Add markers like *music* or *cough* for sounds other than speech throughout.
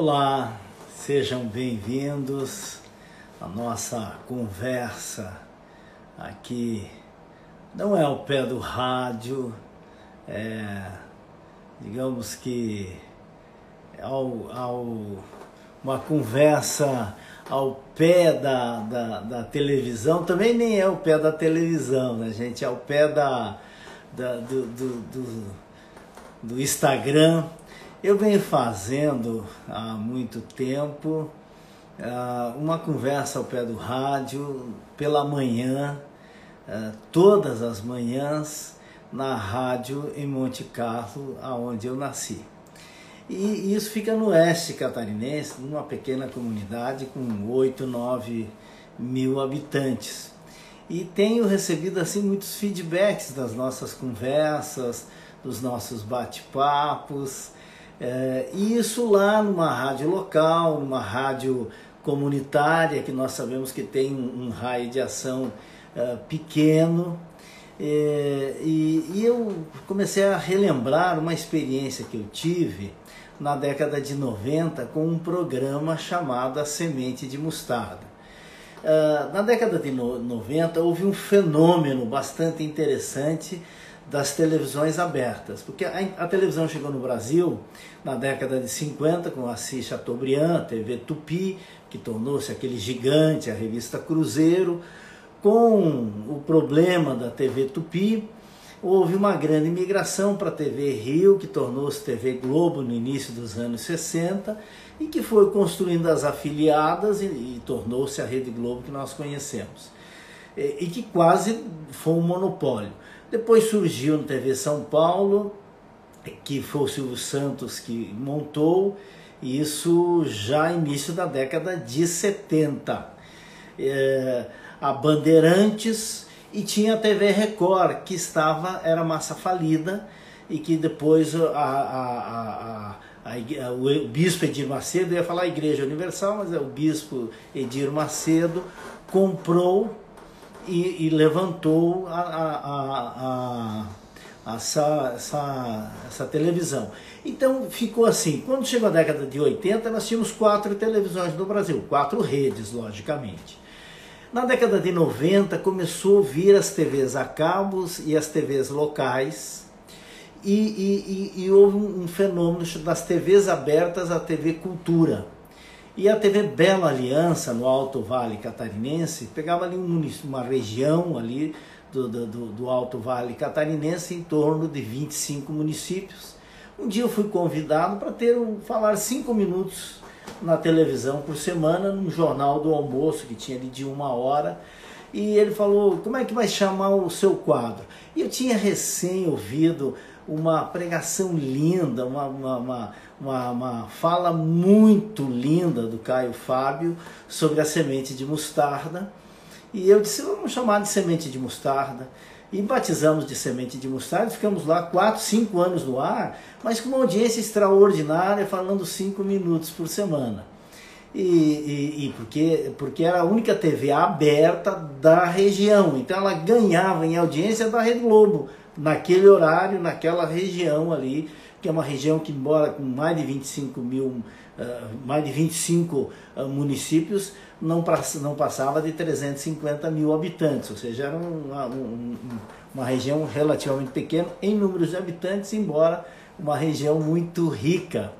Olá, sejam bem-vindos à nossa conversa aqui. Não é ao pé do rádio, é, digamos que ao, ao, uma conversa ao pé da, da, da, televisão, também nem é ao pé da televisão, né, gente? É ao pé da, da do, do, do, do Instagram eu venho fazendo há muito tempo uh, uma conversa ao pé do rádio, pela manhã, uh, todas as manhãs, na rádio em Monte Carlo, aonde eu nasci. E isso fica no oeste catarinense, numa pequena comunidade com 8, 9 mil habitantes. E tenho recebido assim muitos feedbacks das nossas conversas, dos nossos bate-papos, é, isso lá numa rádio local, numa rádio comunitária, que nós sabemos que tem um, um raio de ação é, pequeno. É, e, e, eu comecei a relembrar uma experiência que eu tive na década de 90 com um programa chamado A Semente de Mostarda. Uh, na década de 90 houve um fenômeno bastante interessante das televisões abertas, porque a, a, televisão chegou no Brasil na década de 50 com Assis Chateaubriand, TV Tupi, que tornou-se aquele gigante, a revista Cruzeiro, com o problema da TV Tupi, houve uma grande migração para a TV Rio, que tornou-se TV Globo no início dos anos 60 e que foi construindo as afiliadas e, e tornou-se a Rede Globo que nós conhecemos. E que quase foi um monopólio. Depois surgiu no TV São Paulo, que foi o Silvio Santos que montou, isso já início da década de 70. É, a Bandeirantes e tinha a TV Record, que estava, era massa falida, e que depois a, a, a, o bispo Edir Macedo, ia falar Igreja Universal, mas é o bispo Edir Macedo, comprou e, e levantou a, a, a, essa, essa, essa televisão. Então ficou assim. Quando chegou a década de 80, nós tínhamos quatro televisões no Brasil, quatro redes, logicamente. Na década de 90 começou a vir as TVs a cabos e as TVs locais. E, e, e, e houve um fenômeno das TVs abertas à TV Cultura e a TV Bela Aliança, no Alto Vale Catarinense, pegava ali um uma região ali do, do, do, Alto Vale Catarinense, em torno de 25 municípios. Um dia eu fui convidado para ter um, falar cinco minutos na televisão por semana, num jornal do almoço, que tinha ali de uma hora, e ele falou, como é que vai chamar o seu quadro? E eu tinha recém ouvido uma pregação linda, uma, uma, uma, uma, uma fala muito linda do Caio Fábio sobre a semente de mostarda. E eu disse, vamos chamar de semente de mostarda. E batizamos de semente de mostarda, ficamos lá quatro, cinco anos no ar, mas com uma audiência extraordinária, falando cinco minutos por semana. E, e, e, porque, porque era a única TV aberta da região, então ela ganhava em audiência da Rede Globo, naquele horário, naquela região ali, que é uma região que, embora com mais de 25 mil, uh, mais de 25 uh, municípios, não, não passava de 350 mil habitantes, ou seja, era uma, um, uma região relativamente pequena em números de habitantes, embora uma região muito rica.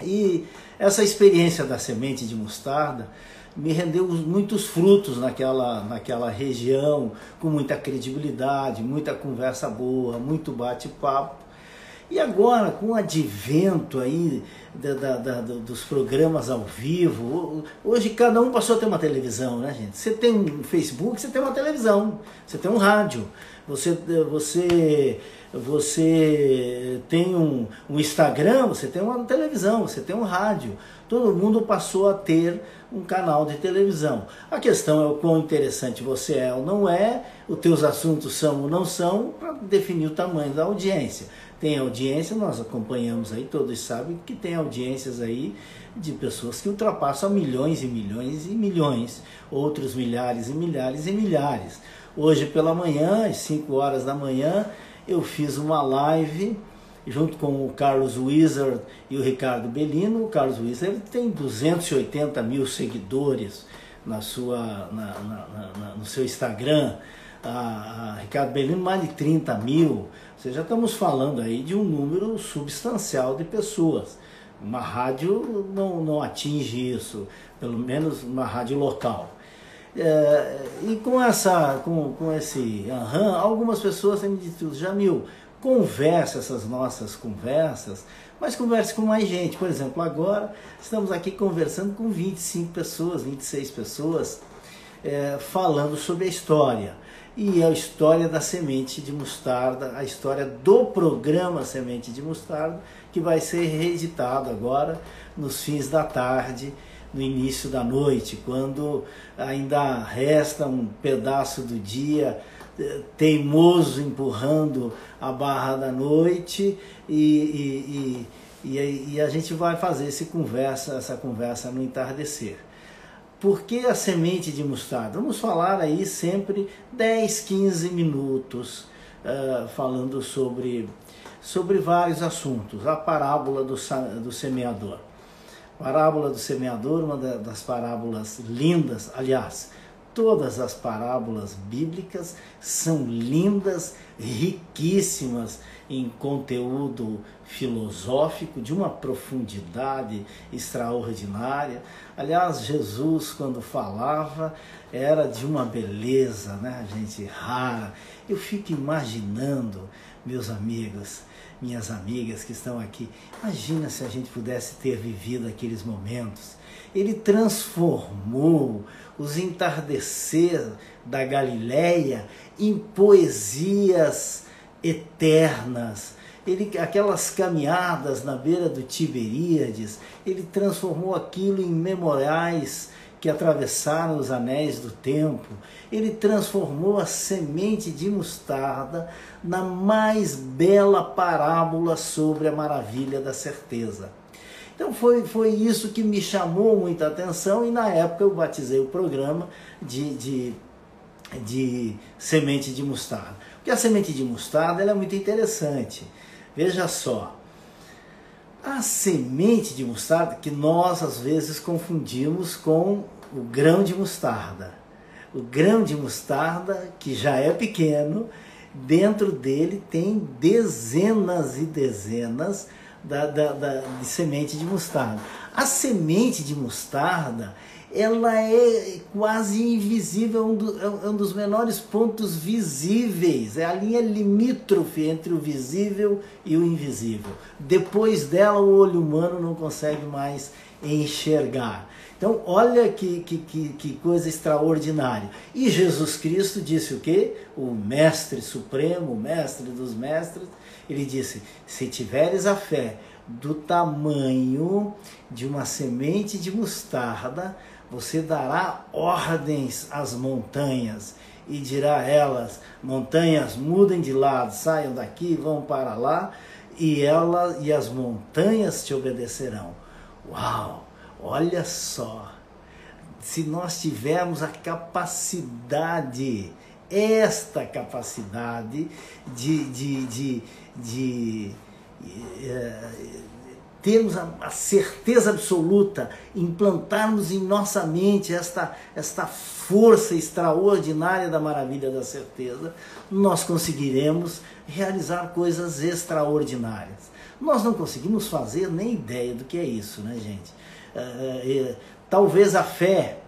E essa experiência da semente de mostarda me rendeu muitos frutos naquela, naquela região, com muita credibilidade, muita conversa boa, muito bate-papo. E agora, com o advento aí da, da, da, dos programas ao vivo, hoje cada um passou a ter uma televisão, né, gente? Você tem um Facebook, você tem uma televisão, você tem um rádio, você, você, você tem um, um Instagram, você tem uma televisão, você tem um rádio. Todo mundo passou a ter um canal de televisão. A questão é o quão interessante você é ou não é, os teus assuntos são ou não são, para definir o tamanho da audiência. Tem audiência, nós acompanhamos aí, todos sabem que tem audiências aí de pessoas que ultrapassam milhões e milhões e milhões, outros milhares e milhares e milhares. Hoje pela manhã, às 5 horas da manhã, eu fiz uma live junto com o Carlos Wizard e o Ricardo Bellino. O Carlos Wizard tem 280 mil seguidores na sua, na, na, na, no seu Instagram. A, a Ricardo Bellino mais de 30 mil. Ou seja, estamos falando aí de um número substancial de pessoas. Uma rádio não, não atinge isso, pelo menos uma rádio local. É, e com essa, com, com esse aham, algumas pessoas têm me dito, Jamil, conversa essas nossas conversas, mas converse com mais gente. Por exemplo, agora estamos aqui conversando com 25 pessoas, 26 pessoas, é, falando sobre a história. E a história da semente de mostarda, a história do programa Semente de Mostarda, que vai ser reeditado agora nos fins da tarde no início da noite, quando ainda resta um pedaço do dia eh, teimoso empurrando a barra da noite e, e, e, e, a gente vai fazer esse conversa, essa conversa no entardecer. Por que a semente de mostarda? Vamos falar aí sempre 10, 15 minutos uh, falando sobre, sobre vários assuntos. A parábola do, do semeador. Parábola do semeador, uma das parábolas lindas, aliás, todas as parábolas bíblicas são lindas, riquíssimas em conteúdo filosófico de uma profundidade extraordinária. Aliás, Jesus, quando falava, era de uma beleza, né, gente, rara. Eu fico imaginando, meus amigos, minhas amigas que estão aqui, imagina se a gente pudesse ter vivido aqueles momentos. Ele transformou os entardecer da Galileia em poesias eternas. Ele, aquelas caminhadas na beira do Tiberíades, ele transformou aquilo em memoriais que atravessaram os anéis do tempo, ele transformou a semente de mostarda na mais bela parábola sobre a maravilha da certeza. Então foi, foi isso que me chamou muita atenção e na época eu batizei o programa de, de, de semente de mostarda. Porque a semente de mostarda é muito interessante. Veja só, a semente de mostarda, que nós às vezes confundimos com o grão de mostarda. O grão de mostarda, que já é pequeno, dentro dele tem dezenas e dezenas da, da, da, de semente de mostarda. A semente de mostarda ela é quase invisível, é um, do, é um dos menores pontos visíveis, é a linha limítrofe entre o visível e o invisível. Depois dela, o olho humano não consegue mais enxergar. Então, olha que, que, que, que, coisa extraordinária. E Jesus Cristo disse o quê? O Mestre Supremo, o Mestre dos Mestres, ele disse: se tiveres a fé do tamanho de uma semente de mostarda, você dará ordens às montanhas e dirá a elas: montanhas, mudem de lado, saiam daqui, vão para lá, e ela e as montanhas te obedecerão. Uau! Olha só! Se nós tivermos a capacidade, esta capacidade de, de, de, de, de eh, termos a, a, certeza absoluta, implantarmos em nossa mente esta, esta força extraordinária da maravilha da certeza, nós conseguiremos realizar coisas extraordinárias. Nós não conseguimos fazer nem ideia do que é isso, né, gente? É, é, talvez a fé,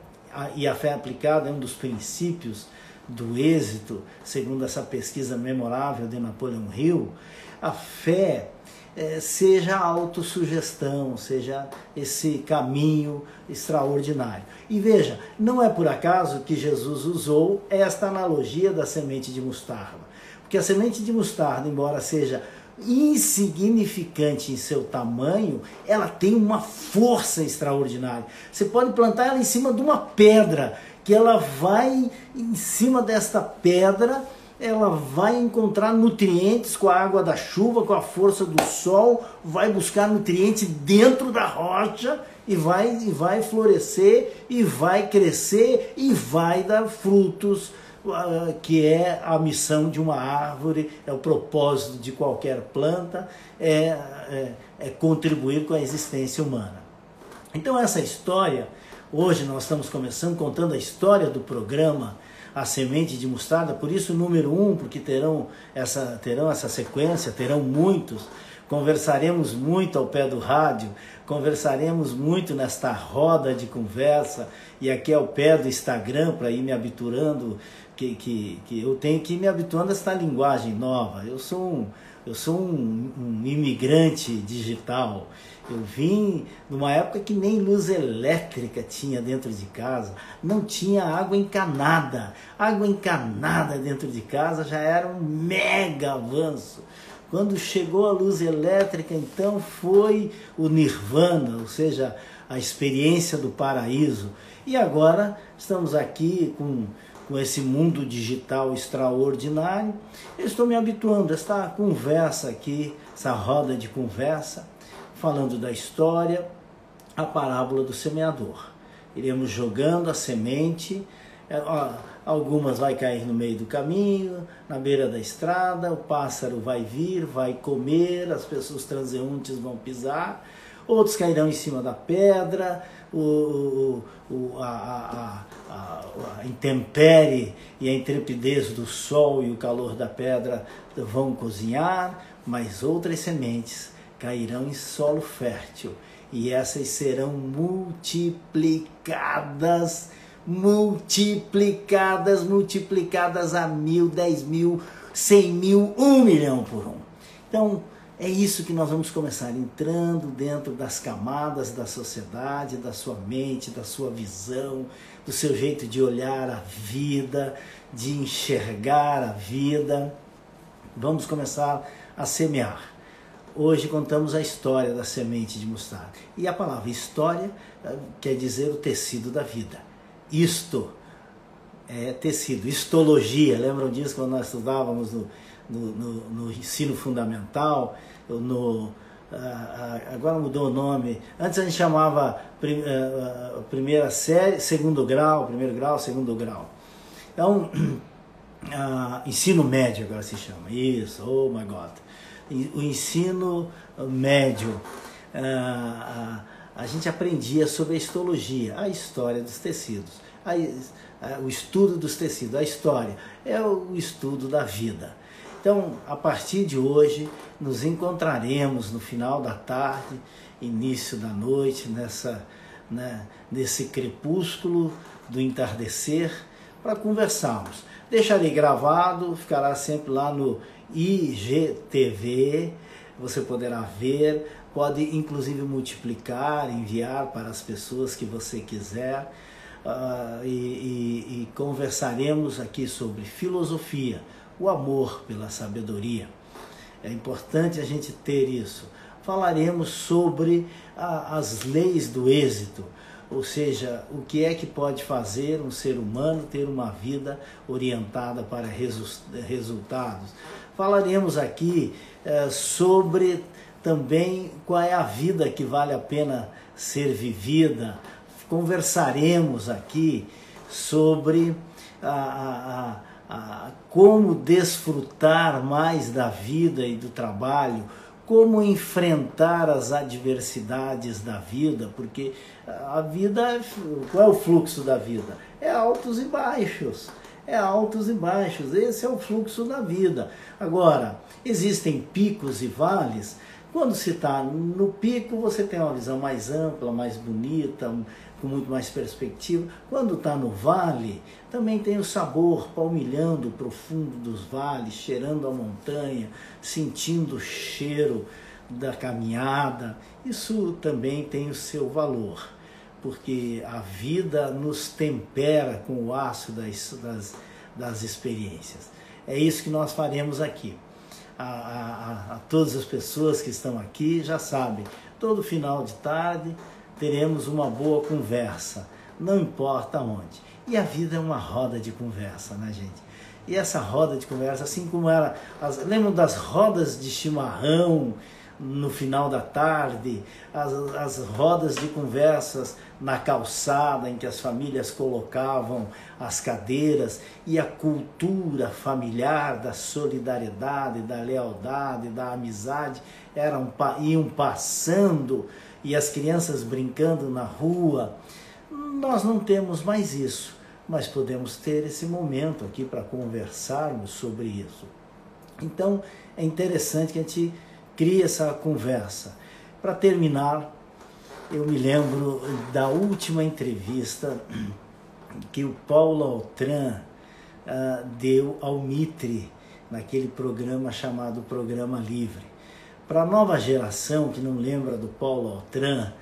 e a fé aplicada é um dos princípios do êxito, segundo essa pesquisa memorável de Napoleão Hill, a fé é, seja a autossugestão, seja esse caminho extraordinário. E veja, não é por acaso que Jesus usou esta analogia da semente de mostarda. Porque a semente de mostarda, embora seja insignificante em seu tamanho, ela tem uma força extraordinária. Você pode plantar ela em cima de uma pedra, que ela vai em cima desta pedra ela vai encontrar nutrientes com a água da chuva, com a força do sol, vai buscar nutrientes dentro da rocha e vai, e vai florescer, e vai crescer, e vai dar frutos que é a missão de uma árvore, é o propósito de qualquer planta, é, é, é contribuir com a existência humana. Então essa história, hoje nós estamos começando contando a história do programa a semente de mostarda, por isso número um, porque terão essa, terão essa sequência, terão muitos. Conversaremos muito ao pé do rádio, conversaremos muito nesta roda de conversa e aqui ao pé do Instagram para ir me habituando, que, que, que eu tenho que ir me habituando a esta linguagem nova. Eu sou um, eu sou um, um imigrante digital. Eu vim numa época que nem luz elétrica tinha dentro de casa, não tinha água encanada. Água encanada dentro de casa já era um mega avanço. Quando chegou a luz elétrica, então foi o nirvana, ou seja, a experiência do paraíso. E agora estamos aqui com, com esse mundo digital extraordinário. Eu estou me habituando a esta conversa aqui, essa roda de conversa falando da história, a parábola do semeador. Iremos jogando a semente, é, algumas vai cair no meio do caminho, na beira da estrada, o pássaro vai vir, vai comer, as pessoas transeuntes vão pisar, outros cairão em cima da pedra, o, o, a, a, a, a intempérie e a intrepidez do sol e o calor da pedra vão cozinhar, mas outras sementes cairão em solo fértil e essas serão multiplicadas, multiplicadas, multiplicadas a mil, dez mil, cem mil, um milhão por um. Então, é isso que nós vamos começar entrando dentro das camadas da sociedade, da sua mente, da sua visão, do seu jeito de olhar a vida, de enxergar a vida. Vamos começar a semear. Hoje contamos a história da semente de mostarda. E a palavra história eh, quer dizer o tecido da vida. Isto é tecido, histologia. Lembram disso quando nós estudávamos no, no, no, no ensino fundamental? No, agora mudou o nome. Antes a gente chamava eh, primeira série, segundo grau, primeiro grau, segundo grau. Então, *clears throat* ensino médio agora se chama. Isso, oh my God o ensino médio, a, a, a gente aprendia sobre a histologia, a história dos tecidos, a, o estudo dos tecidos, a história é o estudo da vida. Então, a partir de hoje, nos encontraremos no final da tarde, início da noite, nessa, né, nesse crepúsculo do entardecer, para conversarmos. Deixarei gravado, ficará sempre lá no IGTV, você poderá ver, pode inclusive multiplicar, enviar para as pessoas que você quiser. Uh, e, e, e conversaremos aqui sobre filosofia, o amor pela sabedoria. É importante a gente ter isso. Falaremos sobre a, as leis do êxito, ou seja, o que é que pode fazer um ser humano ter uma vida orientada para resultados. Falaremos aqui é, sobre também qual é a vida que vale a pena ser vivida. Conversaremos aqui sobre a, a, a, como desfrutar mais da vida e do trabalho, como enfrentar as adversidades da vida, porque a vida, qual é o fluxo da vida? É altos e baixos é altos e baixos. Esse é o fluxo da vida. Agora, existem picos e vales. Quando se está no pico, você tem uma visão mais ampla, mais bonita, com muito mais perspectiva. Quando está no vale, também tem o sabor palmilhando o profundo dos vales, cheirando a montanha, sentindo o cheiro da caminhada. Isso também tem o seu valor porque a vida nos tempera com o aço das, das, das experiências. É isso que nós faremos aqui. A, a, a, todas as pessoas que estão aqui já sabem, todo final de tarde teremos uma boa conversa, não importa onde. E a vida é uma roda de conversa, né, gente? E essa roda de conversa, assim como era, as, lembram das rodas de chimarrão no final da tarde, as, as rodas de conversas na calçada em que as famílias colocavam as cadeiras e a cultura familiar da solidariedade, da lealdade, da amizade eram, iam passando e as crianças brincando na rua. Nós não temos mais isso, mas podemos ter esse momento aqui para conversarmos sobre isso. Então é interessante que a gente crie essa conversa. Para terminar, eu me lembro da última entrevista que o Paulo Altran uh, deu ao Mitre naquele programa chamado Programa Livre. Para a nova geração que não lembra do Paulo Altran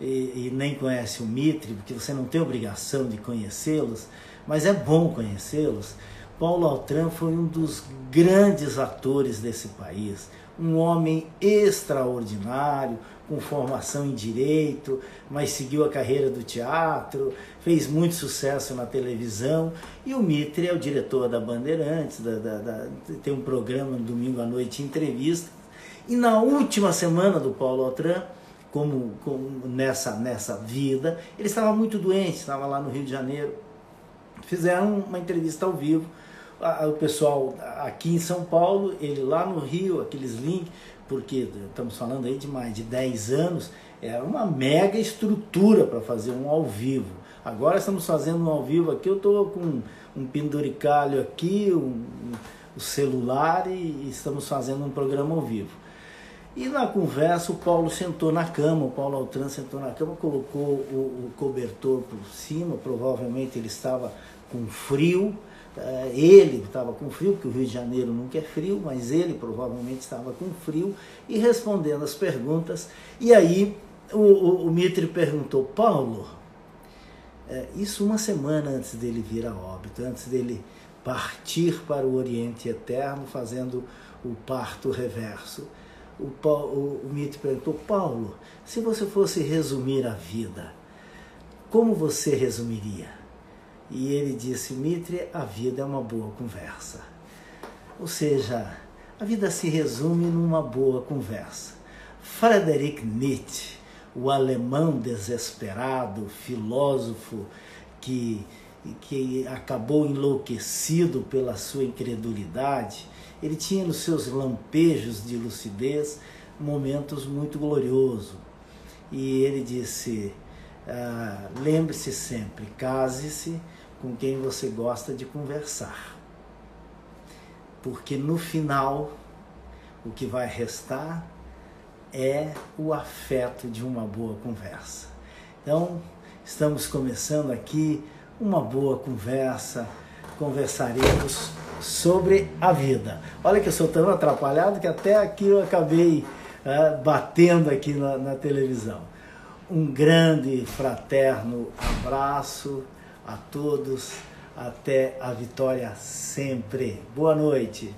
e, e nem conhece o Mitre, porque você não tem obrigação de conhecê-los, mas é bom conhecê-los. Paulo Altran foi um dos grandes atores desse país, um homem extraordinário, com formação em direito, mas seguiu a carreira do teatro, fez muito sucesso na televisão. E o Mitre é o diretor da Bandeirantes, da, da, da, tem um programa no domingo à noite, entrevista. E na última semana do Paulo Altran, como, como nessa, nessa vida, ele estava muito doente, estava lá no Rio de Janeiro. Fizeram uma entrevista ao vivo o pessoal aqui em São Paulo, ele lá no Rio, aqueles links, porque estamos falando aí de mais de 10 anos, era uma mega estrutura para fazer um ao vivo. Agora estamos fazendo um ao vivo aqui, eu estou com um penduricalho aqui, um, um celular e, estamos fazendo um programa ao vivo. E na conversa o Paulo sentou na cama, o Paulo Altran sentou na cama, colocou o, o cobertor por cima, provavelmente ele estava com frio, é, ele estava com frio, porque o Rio de Janeiro nunca é frio, mas ele provavelmente estava com frio, e respondendo as perguntas. E aí o, o, o Mitre perguntou, Paulo, é, isso uma semana antes dele vir a óbito, antes dele partir para o Oriente Eterno, fazendo o parto reverso. O, o, o Mitre perguntou, Paulo, se você fosse resumir a vida, como você resumiria? E ele disse: Mitre, a vida é uma boa conversa. Ou seja, a vida se resume numa boa conversa. Friedrich Nietzsche, o alemão desesperado, filósofo que, que acabou enlouquecido pela sua incredulidade, ele tinha nos seus lampejos de lucidez momentos muito gloriosos. E ele disse: ah, lembre-se sempre, case-se com quem você gosta de conversar. Porque no final, o que vai restar é o afeto de uma boa conversa. Então, estamos começando aqui uma boa conversa, conversaremos sobre a vida. Olha que eu sou tão atrapalhado que até aqui eu acabei uh, batendo aqui na, na televisão. Um grande fraterno abraço a todos. Até a vitória sempre. Boa noite.